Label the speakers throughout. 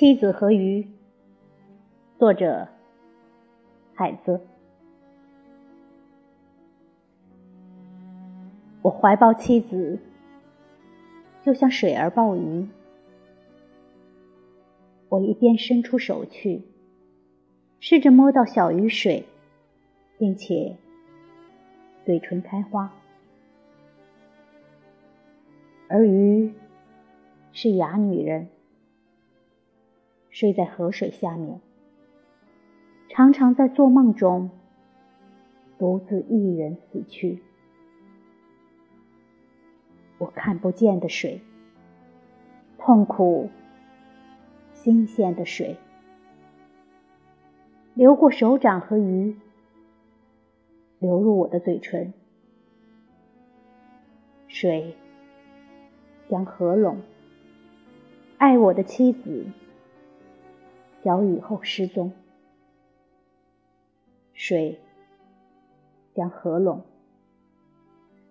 Speaker 1: 妻子和鱼，作者海子。我怀抱妻子，就像水儿抱鱼。我一边伸出手去，试着摸到小鱼水，并且嘴唇开花，而鱼是哑女人。睡在河水下面，常常在做梦中独自一人死去。我看不见的水，痛苦、新鲜的水，流过手掌和鱼，流入我的嘴唇。水将合拢，爱我的妻子。小雨后失踪，水将合拢。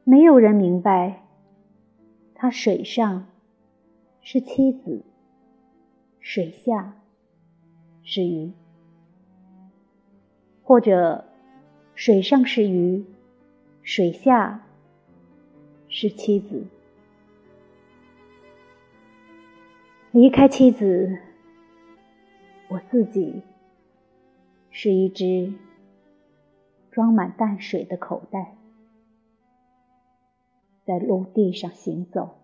Speaker 1: 没有人明白，他水上是妻子，水下是鱼，或者水上是鱼，水下是妻子。离开妻子。自己是一只装满淡水的口袋，在陆地上行走。